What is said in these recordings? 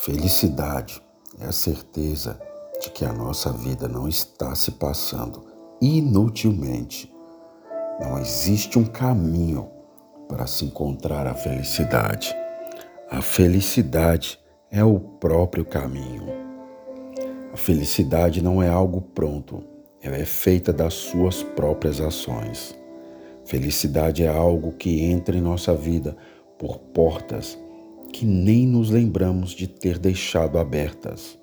Felicidade é a certeza de que a nossa vida não está se passando inutilmente. Não existe um caminho para se encontrar a felicidade. A felicidade é o próprio caminho. A felicidade não é algo pronto, ela é feita das suas próprias ações. Felicidade é algo que entra em nossa vida por portas que nem nos lembramos de ter deixado abertas.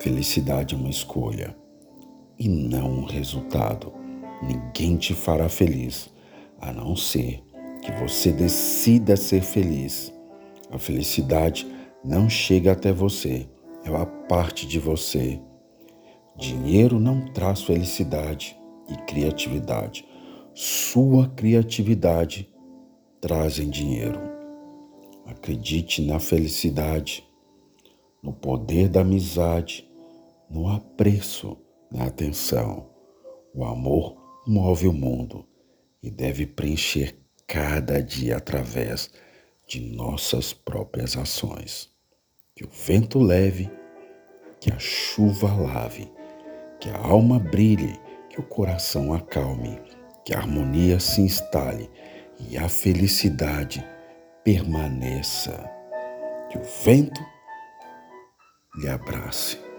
Felicidade é uma escolha e não um resultado. Ninguém te fará feliz a não ser que você decida ser feliz. A felicidade não chega até você, ela parte de você. Dinheiro não traz felicidade e criatividade. Sua criatividade trazem dinheiro. Acredite na felicidade, no poder da amizade, no apreço, na atenção. O amor move o mundo e deve preencher cada dia através de nossas próprias ações. Que o vento leve, que a chuva lave, que a alma brilhe, que o coração acalme, que a harmonia se instale e a felicidade permaneça. Que o vento lhe abrace.